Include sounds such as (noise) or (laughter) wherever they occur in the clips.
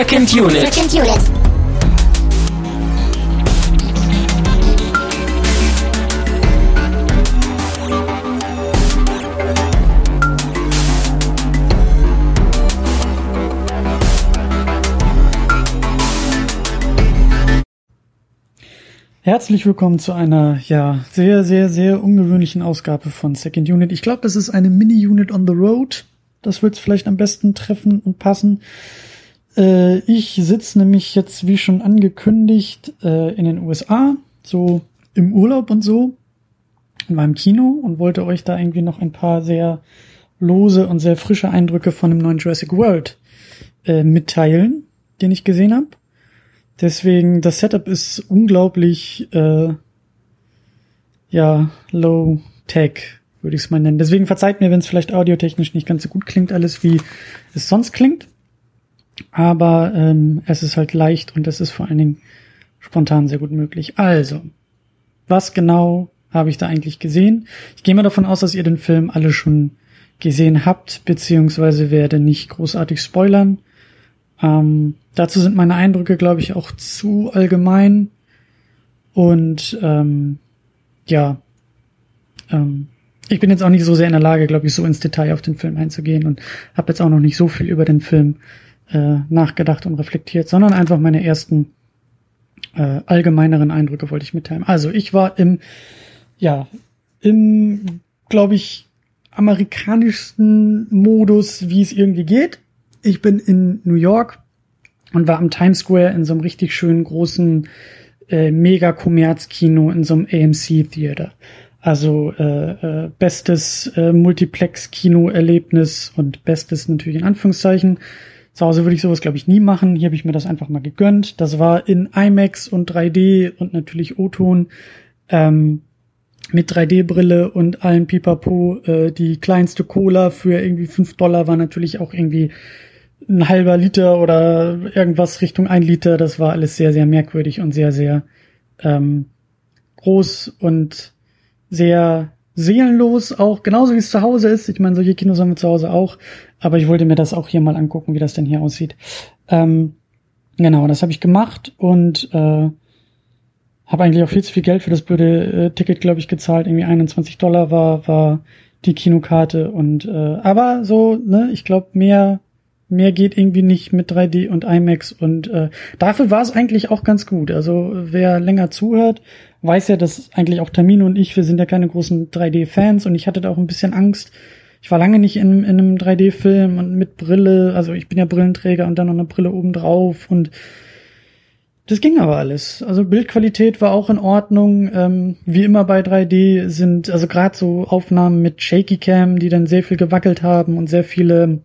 Second Unit. Second Unit. Herzlich willkommen zu einer, ja, sehr, sehr, sehr ungewöhnlichen Ausgabe von Second Unit. Ich glaube, das ist eine Mini-Unit on the Road. Das wird es vielleicht am besten treffen und passen. Äh, ich sitze nämlich jetzt, wie schon angekündigt, äh, in den USA, so im Urlaub und so, in meinem Kino und wollte euch da irgendwie noch ein paar sehr lose und sehr frische Eindrücke von dem neuen Jurassic World äh, mitteilen, den ich gesehen habe. Deswegen, das Setup ist unglaublich, äh, ja, low tech, würde ich es mal nennen. Deswegen verzeiht mir, wenn es vielleicht audiotechnisch nicht ganz so gut klingt, alles wie es sonst klingt. Aber ähm, es ist halt leicht und es ist vor allen Dingen spontan sehr gut möglich. Also, was genau habe ich da eigentlich gesehen? Ich gehe mal davon aus, dass ihr den Film alle schon gesehen habt, beziehungsweise werde nicht großartig spoilern. Ähm, dazu sind meine Eindrücke, glaube ich, auch zu allgemein. Und ähm, ja, ähm, ich bin jetzt auch nicht so sehr in der Lage, glaube ich, so ins Detail auf den Film einzugehen und habe jetzt auch noch nicht so viel über den Film äh, nachgedacht und reflektiert, sondern einfach meine ersten äh, allgemeineren Eindrücke wollte ich mitteilen. Also ich war im, ja, im, glaube ich, amerikanischsten Modus, wie es irgendwie geht. Ich bin in New York und war am Times Square in so einem richtig schönen großen äh, Mega-Kommerz-Kino in so einem AMC-Theater. Also äh, äh, bestes äh, Multiplex-Kino-Erlebnis und bestes natürlich in Anführungszeichen. Zu Hause würde ich sowas, glaube ich, nie machen. Hier habe ich mir das einfach mal gegönnt. Das war in IMAX und 3D und natürlich O-Ton. Ähm, mit 3D-Brille und allen Pipapo. Äh, die kleinste Cola für irgendwie fünf Dollar war natürlich auch irgendwie ein halber Liter oder irgendwas Richtung ein Liter. Das war alles sehr, sehr merkwürdig und sehr, sehr ähm, groß und sehr seelenlos, auch genauso wie es zu Hause ist. Ich meine, solche Kinos haben wir zu Hause auch, aber ich wollte mir das auch hier mal angucken, wie das denn hier aussieht. Ähm, genau, das habe ich gemacht und äh, habe eigentlich auch viel zu viel Geld für das blöde äh, Ticket, glaube ich, gezahlt. Irgendwie 21 Dollar war war die Kinokarte und äh, aber so, ne, ich glaube mehr mehr geht irgendwie nicht mit 3D und IMAX und äh, dafür war es eigentlich auch ganz gut. Also wer länger zuhört, weiß ja, dass eigentlich auch Termine und ich, wir sind ja keine großen 3D-Fans und ich hatte da auch ein bisschen Angst. Ich war lange nicht in, in einem 3D-Film und mit Brille, also ich bin ja Brillenträger und dann noch eine Brille oben drauf und das ging aber alles. Also Bildqualität war auch in Ordnung. Ähm, wie immer bei 3D sind also gerade so Aufnahmen mit Shaky Cam, die dann sehr viel gewackelt haben und sehr viele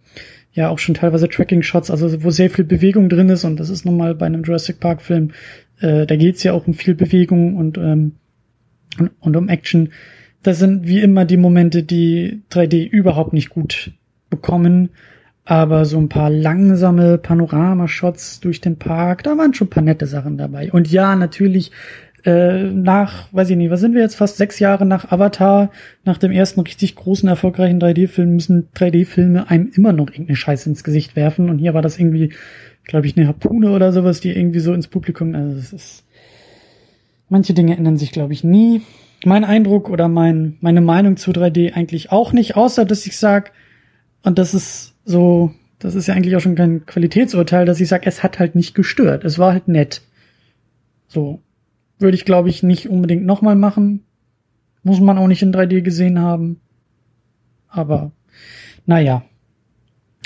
ja auch schon teilweise Tracking-Shots, also wo sehr viel Bewegung drin ist und das ist nun mal bei einem Jurassic Park-Film, äh, da geht's ja auch um viel Bewegung und, ähm, und, und um Action. Das sind wie immer die Momente, die 3D überhaupt nicht gut bekommen. Aber so ein paar langsame Panoramashots durch den Park, da waren schon ein paar nette Sachen dabei. Und ja, natürlich äh, nach, weiß ich nicht, was sind wir jetzt, fast sechs Jahre nach Avatar, nach dem ersten richtig großen, erfolgreichen 3D-Film, müssen 3D-Filme einem immer noch irgendeine Scheiße ins Gesicht werfen. Und hier war das irgendwie, glaube ich, eine Harpune oder sowas, die irgendwie so ins Publikum, also es ist, manche Dinge ändern sich, glaube ich, nie. Mein Eindruck oder mein, meine Meinung zu 3D eigentlich auch nicht, außer dass ich sag, und das ist so, das ist ja eigentlich auch schon kein Qualitätsurteil, dass ich sag, es hat halt nicht gestört. Es war halt nett. So. Würde ich, glaube ich, nicht unbedingt nochmal machen. Muss man auch nicht in 3D gesehen haben. Aber, naja.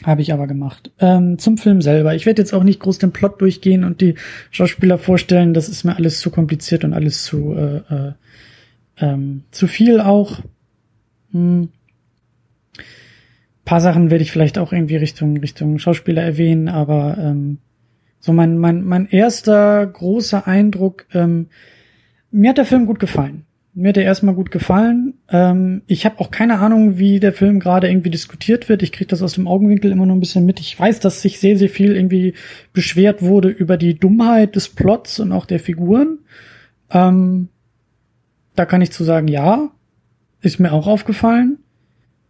Habe ich aber gemacht. Ähm, zum Film selber. Ich werde jetzt auch nicht groß den Plot durchgehen und die Schauspieler vorstellen. Das ist mir alles zu kompliziert und alles zu, äh, äh, ähm, zu viel auch. Hm. paar Sachen werde ich vielleicht auch irgendwie Richtung, Richtung Schauspieler erwähnen, aber ähm, so mein, mein, mein erster großer Eindruck, ähm, mir hat der Film gut gefallen. Mir hat er erstmal gut gefallen. Ähm, ich habe auch keine Ahnung, wie der Film gerade irgendwie diskutiert wird. Ich kriege das aus dem Augenwinkel immer nur ein bisschen mit. Ich weiß, dass sich sehr, sehr viel irgendwie beschwert wurde über die Dummheit des Plots und auch der Figuren. Ähm, da kann ich zu sagen, ja, ist mir auch aufgefallen.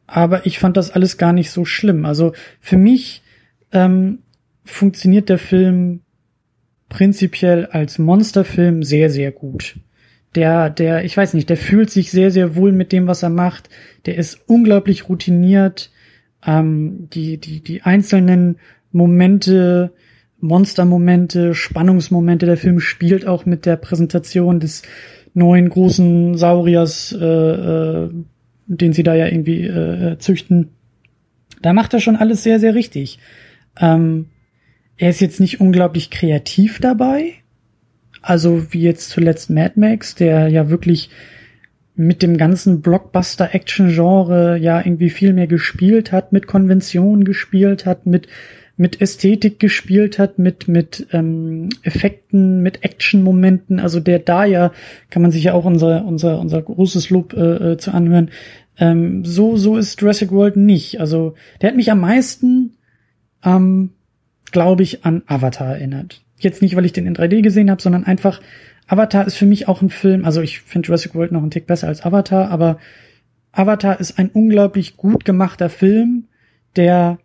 Aber ich fand das alles gar nicht so schlimm. Also für mich ähm, funktioniert der Film prinzipiell als Monsterfilm sehr, sehr gut. Der, der, ich weiß nicht, der fühlt sich sehr, sehr wohl mit dem, was er macht. Der ist unglaublich routiniert. Ähm, die, die, die einzelnen Momente, Monstermomente, Spannungsmomente, der Film spielt auch mit der Präsentation des neuen großen Sauriers, äh, äh, den sie da ja irgendwie äh, züchten. Da macht er schon alles sehr, sehr richtig. Ähm, er ist jetzt nicht unglaublich kreativ dabei. Also wie jetzt zuletzt Mad Max, der ja wirklich mit dem ganzen Blockbuster-Action-Genre ja irgendwie viel mehr gespielt hat, mit Konventionen gespielt hat, mit mit Ästhetik gespielt hat, mit mit ähm, Effekten, mit Action-Momenten. Also der da ja kann man sich ja auch unser unser unser großes Lob äh, äh, zu anhören. Ähm, so so ist Jurassic World nicht. Also der hat mich am meisten ähm, glaube ich, an Avatar erinnert. Jetzt nicht, weil ich den in 3D gesehen habe, sondern einfach, Avatar ist für mich auch ein Film, also ich finde Jurassic World noch einen Tick besser als Avatar, aber Avatar ist ein unglaublich gut gemachter Film, der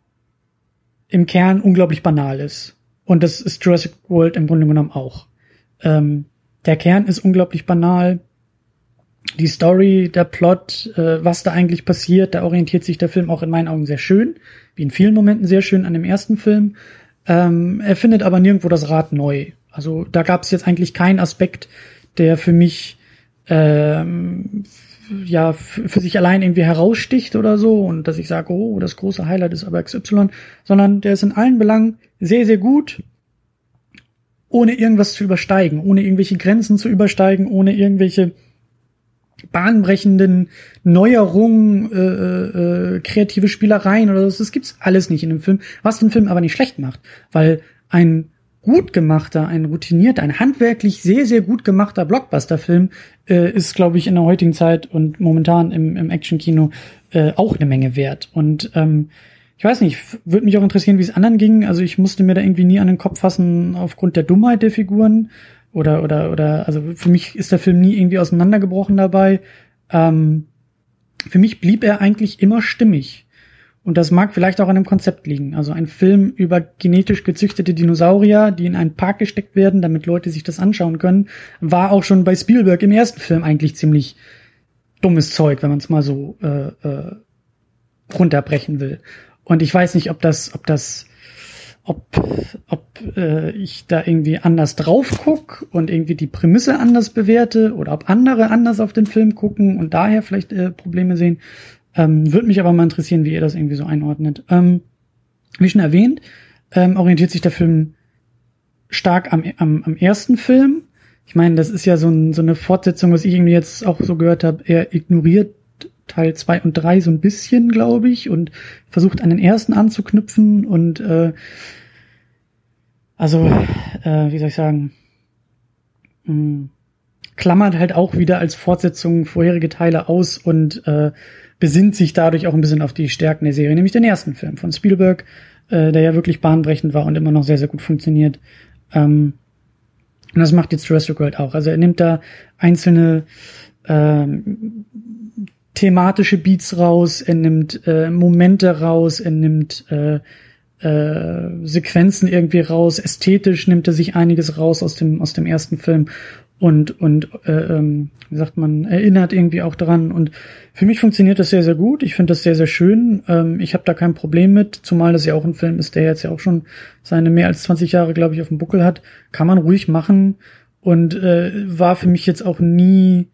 im Kern unglaublich banal ist. Und das ist Jurassic World im Grunde genommen auch. Ähm, der Kern ist unglaublich banal. Die Story, der Plot, äh, was da eigentlich passiert, da orientiert sich der Film auch in meinen Augen sehr schön, wie in vielen Momenten sehr schön an dem ersten Film. Ähm, er findet aber nirgendwo das Rad neu. Also da gab es jetzt eigentlich keinen Aspekt, der für mich ähm, ja für sich allein irgendwie heraussticht oder so und dass ich sage, oh, das große Highlight ist aber XY, sondern der ist in allen Belangen sehr, sehr gut, ohne irgendwas zu übersteigen, ohne irgendwelche Grenzen zu übersteigen, ohne irgendwelche bahnbrechenden Neuerungen, äh, äh, kreative Spielereien oder so. Das gibt's alles nicht in dem Film, was den Film aber nicht schlecht macht, weil ein gut gemachter, ein routinierter, ein handwerklich sehr, sehr gut gemachter Blockbuster-Film äh, ist, glaube ich, in der heutigen Zeit und momentan im, im Action-Kino äh, auch eine Menge wert. Und ähm, ich weiß nicht, würde mich auch interessieren, wie es anderen ging. Also ich musste mir da irgendwie nie an den Kopf fassen aufgrund der Dummheit der Figuren oder oder oder also für mich ist der Film nie irgendwie auseinandergebrochen dabei. Ähm, für mich blieb er eigentlich immer stimmig. Und das mag vielleicht auch an dem Konzept liegen. Also ein Film über genetisch gezüchtete Dinosaurier, die in einen Park gesteckt werden, damit Leute sich das anschauen können, war auch schon bei Spielberg im ersten Film eigentlich ziemlich dummes Zeug, wenn man es mal so äh, äh, runterbrechen will. Und ich weiß nicht, ob das, ob das ob, ob äh, ich da irgendwie anders drauf guck und irgendwie die Prämisse anders bewerte oder ob andere anders auf den Film gucken und daher vielleicht äh, Probleme sehen. Ähm, Würde mich aber mal interessieren, wie ihr das irgendwie so einordnet. Ähm, wie schon erwähnt, ähm, orientiert sich der Film stark am, am, am ersten Film. Ich meine, das ist ja so, ein, so eine Fortsetzung, was ich irgendwie jetzt auch so gehört habe. Er ignoriert Teil zwei und drei so ein bisschen, glaube ich, und versucht an den ersten anzuknüpfen und äh, also, äh, wie soll ich sagen, mh, hm, klammert halt auch wieder als Fortsetzung vorherige Teile aus und äh, besinnt sich dadurch auch ein bisschen auf die Stärken der Serie, nämlich den ersten Film von Spielberg, äh, der ja wirklich bahnbrechend war und immer noch sehr, sehr gut funktioniert. Ähm, und das macht jetzt Jurassic World auch. Also er nimmt da einzelne ähm, thematische Beats raus, er nimmt äh, Momente raus, er nimmt äh, äh, Sequenzen irgendwie raus, ästhetisch nimmt er sich einiges raus aus dem aus dem ersten Film und und äh, ähm, wie sagt man erinnert irgendwie auch daran und für mich funktioniert das sehr sehr gut. Ich finde das sehr sehr schön. Ähm, ich habe da kein Problem mit, zumal das ja auch ein Film ist, der jetzt ja auch schon seine mehr als 20 Jahre glaube ich auf dem Buckel hat. Kann man ruhig machen und äh, war für mich jetzt auch nie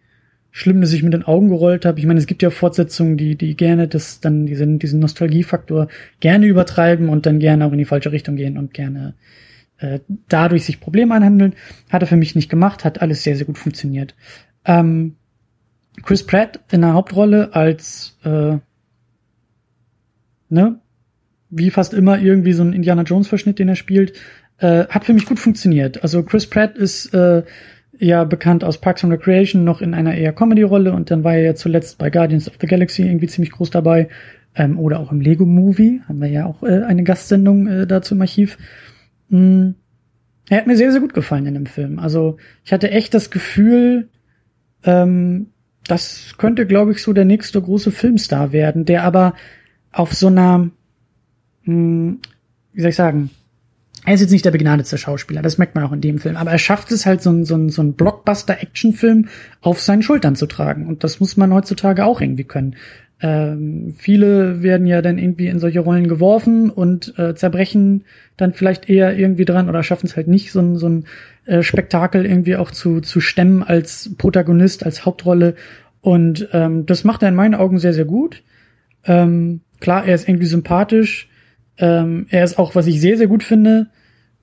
schlimm, dass ich mit den Augen gerollt habe. Ich meine, es gibt ja Fortsetzungen, die, die gerne das dann diesen, diesen Nostalgiefaktor gerne übertreiben und dann gerne auch in die falsche Richtung gehen und gerne äh, dadurch sich Probleme anhandeln. Hat er für mich nicht gemacht, hat alles sehr, sehr gut funktioniert. Ähm, Chris Pratt in der Hauptrolle als äh, ne, wie fast immer irgendwie so ein Indiana Jones Verschnitt, den er spielt, äh, hat für mich gut funktioniert. Also Chris Pratt ist äh, ja bekannt aus Parks and Recreation noch in einer eher Comedy-Rolle und dann war er ja zuletzt bei Guardians of the Galaxy irgendwie ziemlich groß dabei ähm, oder auch im Lego Movie haben wir ja auch äh, eine Gastsendung äh, dazu im Archiv. Mm. Er hat mir sehr sehr gut gefallen in dem Film. Also ich hatte echt das Gefühl, ähm, das könnte glaube ich so der nächste große Filmstar werden, der aber auf so einer, mh, mm, wie soll ich sagen, er ist jetzt nicht der begnadete Schauspieler, das merkt man auch in dem Film, aber er schafft es halt, so ein, so ein, so ein Blockbuster-Action-Film auf seinen Schultern zu tragen. Und das muss man heutzutage auch irgendwie können. Ähm, viele werden ja dann irgendwie in solche Rollen geworfen und äh, zerbrechen dann vielleicht eher irgendwie dran oder schaffen es halt nicht, so ein, so ein äh, Spektakel irgendwie auch zu, zu stemmen als Protagonist, als Hauptrolle. Und ähm, das macht er in meinen Augen sehr, sehr gut. Ähm, klar, er ist irgendwie sympathisch. Ähm, er ist auch, was ich sehr, sehr gut finde,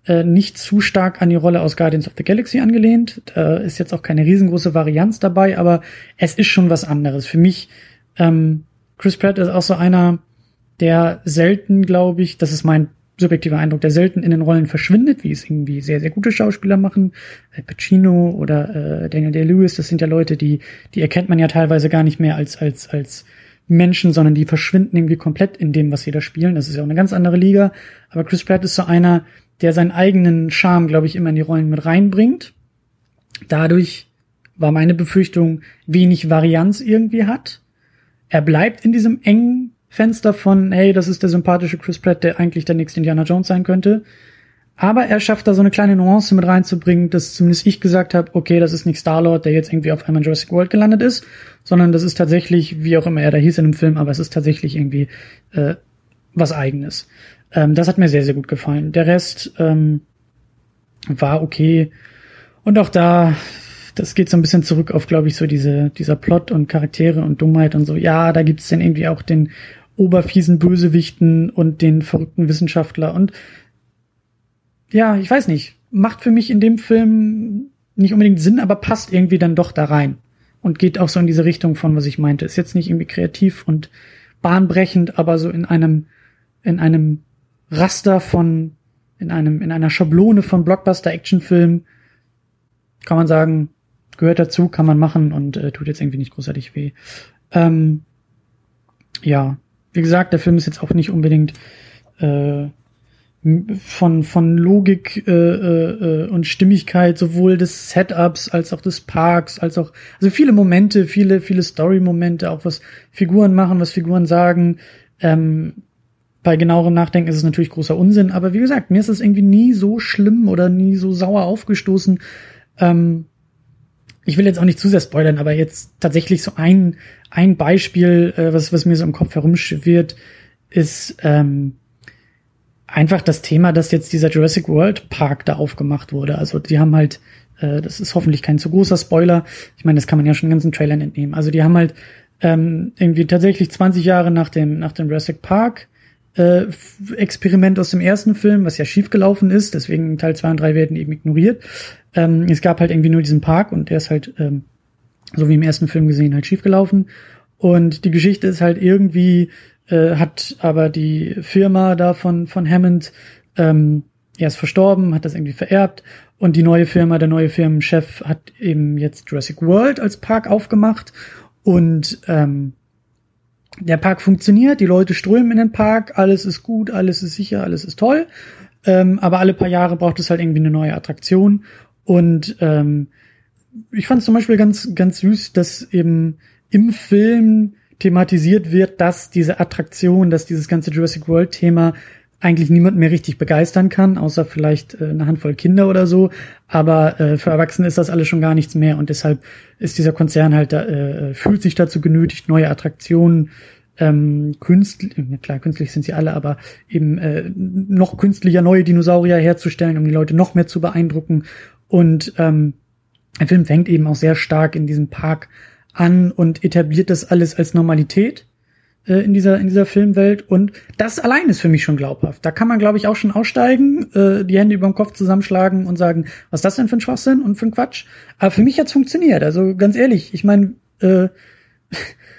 äh, nicht zu stark an die Rolle aus Guardians of the Galaxy angelehnt. Da ist jetzt auch keine riesengroße Varianz dabei, aber es ist schon was anderes. Für mich, ähm, Chris Pratt ist auch so einer, der selten, glaube ich, das ist mein subjektiver Eindruck, der selten in den Rollen verschwindet, wie es irgendwie sehr, sehr gute Schauspieler machen. Äh, Pacino oder äh, Daniel Day-Lewis, das sind ja Leute, die, die erkennt man ja teilweise gar nicht mehr als, als, als Menschen, sondern die verschwinden irgendwie komplett in dem, was sie da spielen. Das ist ja auch eine ganz andere Liga. Aber Chris Pratt ist so einer, der seinen eigenen Charme, glaube ich, immer in die Rollen mit reinbringt. Dadurch war meine Befürchtung, wenig Varianz irgendwie hat. Er bleibt in diesem engen Fenster von, hey, das ist der sympathische Chris Pratt, der eigentlich der nächste Indiana Jones sein könnte. Aber er schafft da so eine kleine Nuance mit reinzubringen, dass zumindest ich gesagt habe, okay, das ist nicht Star-Lord, der jetzt irgendwie auf einmal in Jurassic World gelandet ist, sondern das ist tatsächlich, wie auch immer er da hieß in dem Film, aber es ist tatsächlich irgendwie äh, was eigenes. Ähm, das hat mir sehr, sehr gut gefallen. Der Rest ähm, war okay. Und auch da, das geht so ein bisschen zurück auf, glaube ich, so diese, dieser Plot und Charaktere und Dummheit und so. Ja, da gibt's dann irgendwie auch den oberfiesen Bösewichten und den verrückten Wissenschaftler und ja, ich weiß nicht, macht für mich in dem Film nicht unbedingt Sinn, aber passt irgendwie dann doch da rein und geht auch so in diese Richtung von, was ich meinte. Ist jetzt nicht irgendwie kreativ und bahnbrechend, aber so in einem, in einem Raster von, in einem, in einer Schablone von Blockbuster-Actionfilm kann man sagen, gehört dazu, kann man machen und äh, tut jetzt irgendwie nicht großartig weh. Ähm, ja, wie gesagt, der Film ist jetzt auch nicht unbedingt äh, von von Logik äh, äh, und Stimmigkeit sowohl des Setups als auch des Parks als auch also viele Momente viele viele Story Momente auch was Figuren machen was Figuren sagen ähm, bei genauerem Nachdenken ist es natürlich großer Unsinn, aber wie gesagt, mir ist es irgendwie nie so schlimm oder nie so sauer aufgestoßen. Ähm, ich will jetzt auch nicht zu sehr spoilern, aber jetzt tatsächlich so ein, ein Beispiel, äh, was, was mir so im Kopf herumschwirrt, ist ähm, einfach das Thema, dass jetzt dieser Jurassic World Park da aufgemacht wurde. Also die haben halt, äh, das ist hoffentlich kein zu großer Spoiler, ich meine, das kann man ja schon in ganzen Trailern entnehmen. Also die haben halt ähm, irgendwie tatsächlich 20 Jahre nach dem, nach dem Jurassic Park äh, Experiment aus dem ersten Film, was ja schiefgelaufen ist, deswegen Teil 2 und 3 werden eben ignoriert. Ähm, es gab halt irgendwie nur diesen Park und der ist halt, ähm, so wie im ersten Film gesehen, halt schiefgelaufen. Und die Geschichte ist halt irgendwie, äh, hat aber die Firma da von, von Hammond, ähm, er ist verstorben, hat das irgendwie vererbt und die neue Firma, der neue Firmenchef hat eben jetzt Jurassic World als Park aufgemacht und ähm, der Park funktioniert, die Leute strömen in den Park, alles ist gut, alles ist sicher, alles ist toll. Ähm, aber alle paar Jahre braucht es halt irgendwie eine neue Attraktion. Und ähm, ich fand es zum Beispiel ganz, ganz süß, dass eben im Film thematisiert wird, dass diese Attraktion, dass dieses ganze Jurassic World Thema eigentlich niemand mehr richtig begeistern kann, außer vielleicht äh, eine Handvoll Kinder oder so. Aber äh, für Erwachsene ist das alles schon gar nichts mehr und deshalb ist dieser Konzern halt da, äh, fühlt sich dazu genötigt, neue Attraktionen ähm, künstlich, klar, künstlich sind sie alle, aber eben äh, noch künstlicher neue Dinosaurier herzustellen, um die Leute noch mehr zu beeindrucken. Und ähm, der Film fängt eben auch sehr stark in diesem Park an und etabliert das alles als Normalität äh, in dieser in dieser Filmwelt und das allein ist für mich schon glaubhaft. Da kann man glaube ich auch schon aussteigen, äh, die Hände über dem Kopf zusammenschlagen und sagen, was ist das denn für ein Schwachsinn und für ein Quatsch? Aber für mich hat's funktioniert. Also ganz ehrlich, ich meine, äh, (laughs)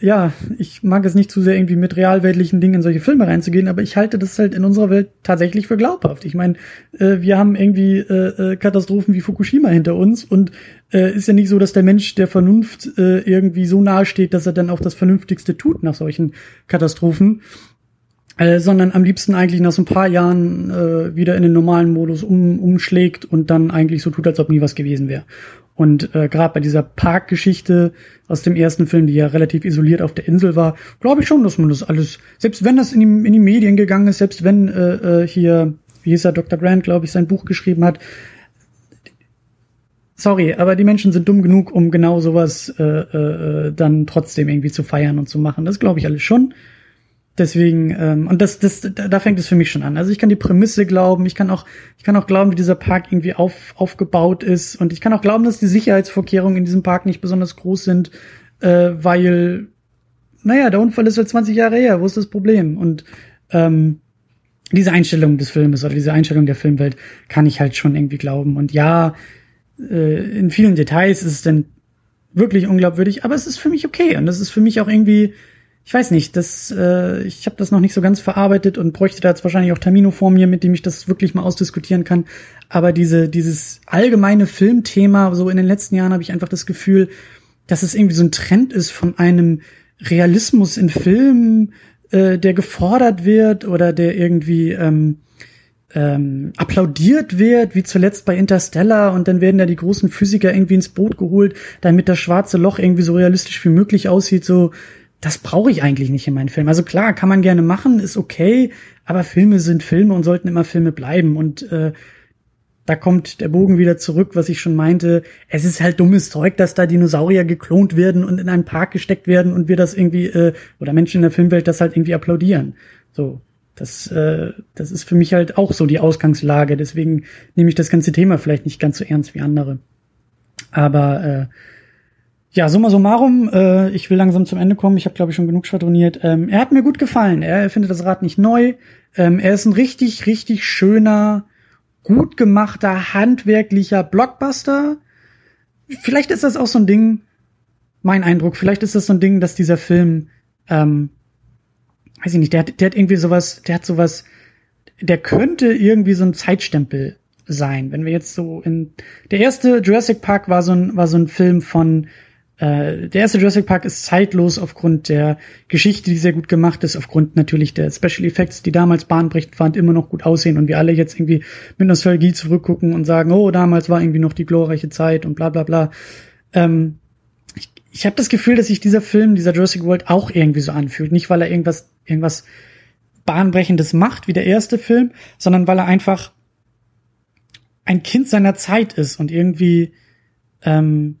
ja, ich mag es nicht zu sehr irgendwie mit realweltlichen Dingen in solche Filme reinzugehen, aber ich halte das halt in unserer Welt tatsächlich für glaubhaft. Ich meine, äh, wir haben irgendwie äh, äh, Katastrophen wie Fukushima hinter uns und äh, ist ja nicht so, dass der Mensch der Vernunft äh, irgendwie so nahe steht, dass er dann auch das Vernünftigste tut nach solchen Katastrophen. Äh, sondern am liebsten eigentlich nach so ein paar Jahren wieder in den normalen Modus um, umschlägt und dann eigentlich so tut, als ob nie was gewesen wäre. Und äh, gerade bei dieser Parkgeschichte aus dem ersten Film, die ja relativ isoliert auf der Insel war, glaube ich schon, dass man das alles, selbst wenn das in die, in die Medien gegangen ist, selbst wenn äh, äh, hier wie hieß er, Dr. Grant, glaube ich, sein Buch geschrieben hat. Sorry, aber die Menschen sind dumm genug, um genau sowas äh, äh, dann trotzdem irgendwie zu feiern und zu machen. Das glaube ich alles schon. Deswegen, ähm, und das, das, da fängt es für mich schon an. Also ich kann die Prämisse glauben, ich kann auch, ich kann auch glauben, wie dieser Park irgendwie auf, aufgebaut ist. Und ich kann auch glauben, dass die Sicherheitsvorkehrungen in diesem Park nicht besonders groß sind, äh, weil, naja, der Unfall ist halt 20 Jahre her, wo ist das Problem? Und ähm, diese Einstellung des Filmes oder diese Einstellung der Filmwelt kann ich halt schon irgendwie glauben. Und ja, äh, in vielen Details ist es dann wirklich unglaubwürdig, aber es ist für mich okay und das ist für mich auch irgendwie ich weiß nicht, das, äh, ich habe das noch nicht so ganz verarbeitet und bräuchte da jetzt wahrscheinlich auch Termino vor mir, mit dem ich das wirklich mal ausdiskutieren kann. Aber diese, dieses allgemeine Filmthema, so in den letzten Jahren habe ich einfach das Gefühl, dass es irgendwie so ein Trend ist von einem Realismus in Filmen, äh, der gefordert wird oder der irgendwie ähm, ähm, applaudiert wird, wie zuletzt bei Interstellar, und dann werden da die großen Physiker irgendwie ins Boot geholt, damit das schwarze Loch irgendwie so realistisch wie möglich aussieht, so das brauche ich eigentlich nicht in meinen Filmen. Also klar, kann man gerne machen, ist okay, aber Filme sind Filme und sollten immer Filme bleiben. Und äh, da kommt der Bogen wieder zurück, was ich schon meinte. Es ist halt dummes Zeug, dass da Dinosaurier geklont werden und in einen Park gesteckt werden und wir das irgendwie, äh, oder Menschen in der Filmwelt das halt irgendwie applaudieren. So, das, äh, das ist für mich halt auch so die Ausgangslage. Deswegen nehme ich das ganze Thema vielleicht nicht ganz so ernst wie andere. Aber äh, ja, summa summarum, äh, ich will langsam zum Ende kommen. Ich habe, glaube ich, schon genug schwadroniert. Ähm, er hat mir gut gefallen. Er findet das Rad nicht neu. Ähm, er ist ein richtig, richtig schöner, gut gemachter, handwerklicher Blockbuster. Vielleicht ist das auch so ein Ding, mein Eindruck, vielleicht ist das so ein Ding, dass dieser Film, ähm, weiß ich nicht, der, der hat irgendwie sowas, der hat sowas, der könnte irgendwie so ein Zeitstempel sein. Wenn wir jetzt so in, der erste Jurassic Park war so ein, war so ein Film von, äh, der erste Jurassic Park ist zeitlos aufgrund der Geschichte, die sehr gut gemacht ist, aufgrund natürlich der Special Effects, die damals bahnbrechend waren, immer noch gut aussehen und wir alle jetzt irgendwie mit Nostalgie zurückgucken und sagen, oh, damals war irgendwie noch die glorreiche Zeit und bla bla bla. Ähm, ich ich habe das Gefühl, dass sich dieser Film, dieser Jurassic World auch irgendwie so anfühlt. Nicht, weil er irgendwas, irgendwas Bahnbrechendes macht, wie der erste Film, sondern weil er einfach ein Kind seiner Zeit ist und irgendwie ähm,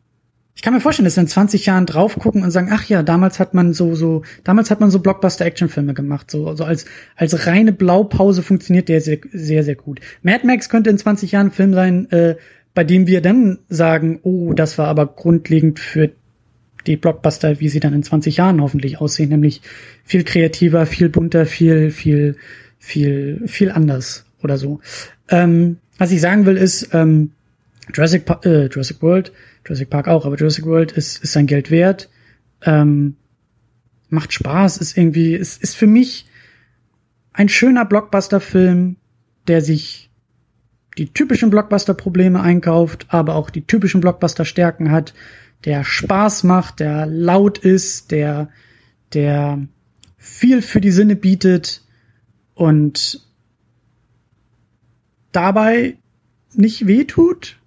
ich kann mir vorstellen, dass wir in 20 Jahren drauf gucken und sagen, ach ja, damals hat man so, so, damals hat man so Blockbuster-Actionfilme gemacht. So, also als, als reine Blaupause funktioniert der sehr, sehr, sehr gut. Mad Max könnte in 20 Jahren ein Film sein, äh, bei dem wir dann sagen, oh, das war aber grundlegend für die Blockbuster, wie sie dann in 20 Jahren hoffentlich aussehen, nämlich viel kreativer, viel bunter, viel, viel, viel, viel anders oder so. Ähm, was ich sagen will ist, ähm, Jurassic, äh, Jurassic World Jurassic Park auch, aber Jurassic World ist, ist sein Geld wert. Ähm, macht Spaß, ist irgendwie, ist, ist für mich ein schöner Blockbuster-Film, der sich die typischen Blockbuster-Probleme einkauft, aber auch die typischen Blockbuster-Stärken hat, der Spaß macht, der laut ist, der, der viel für die Sinne bietet und dabei nicht wehtut,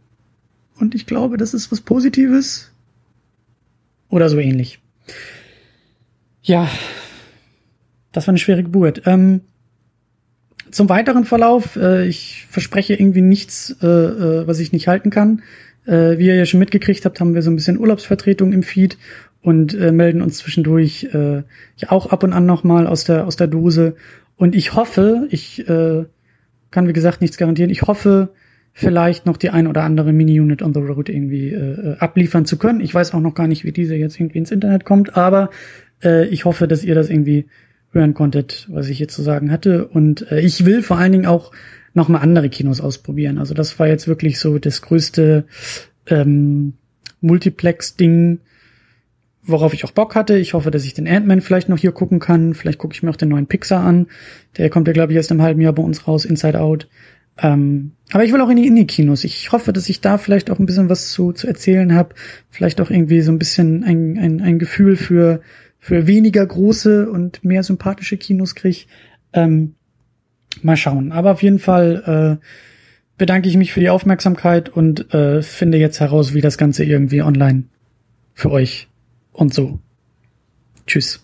und ich glaube, das ist was Positives. Oder so ähnlich. Ja, das war eine schwere Geburt. Ähm, zum weiteren Verlauf, äh, ich verspreche irgendwie nichts, äh, äh, was ich nicht halten kann. Äh, wie ihr ja schon mitgekriegt habt, haben wir so ein bisschen Urlaubsvertretung im Feed und äh, melden uns zwischendurch ja auch ab und an nochmal aus der, aus der Dose. Und ich hoffe, ich kann wie gesagt nichts garantieren, ich hoffe, vielleicht noch die ein oder andere Mini-Unit on the Road irgendwie äh, abliefern zu können. Ich weiß auch noch gar nicht, wie diese jetzt irgendwie ins Internet kommt, aber äh, ich hoffe, dass ihr das irgendwie hören konntet, was ich jetzt zu sagen hatte. Und äh, ich will vor allen Dingen auch noch mal andere Kinos ausprobieren. Also das war jetzt wirklich so das größte ähm, Multiplex-Ding, worauf ich auch Bock hatte. Ich hoffe, dass ich den Ant-Man vielleicht noch hier gucken kann. Vielleicht gucke ich mir auch den neuen Pixar an. Der kommt ja, glaube ich, erst im halben Jahr bei uns raus, Inside Out. Ähm, aber ich will auch in die Indie-Kinos. Ich hoffe, dass ich da vielleicht auch ein bisschen was zu, zu erzählen habe. Vielleicht auch irgendwie so ein bisschen ein, ein, ein Gefühl für, für weniger große und mehr sympathische Kinos krieg. Ähm, mal schauen. Aber auf jeden Fall äh, bedanke ich mich für die Aufmerksamkeit und äh, finde jetzt heraus, wie das Ganze irgendwie online für euch und so. Tschüss.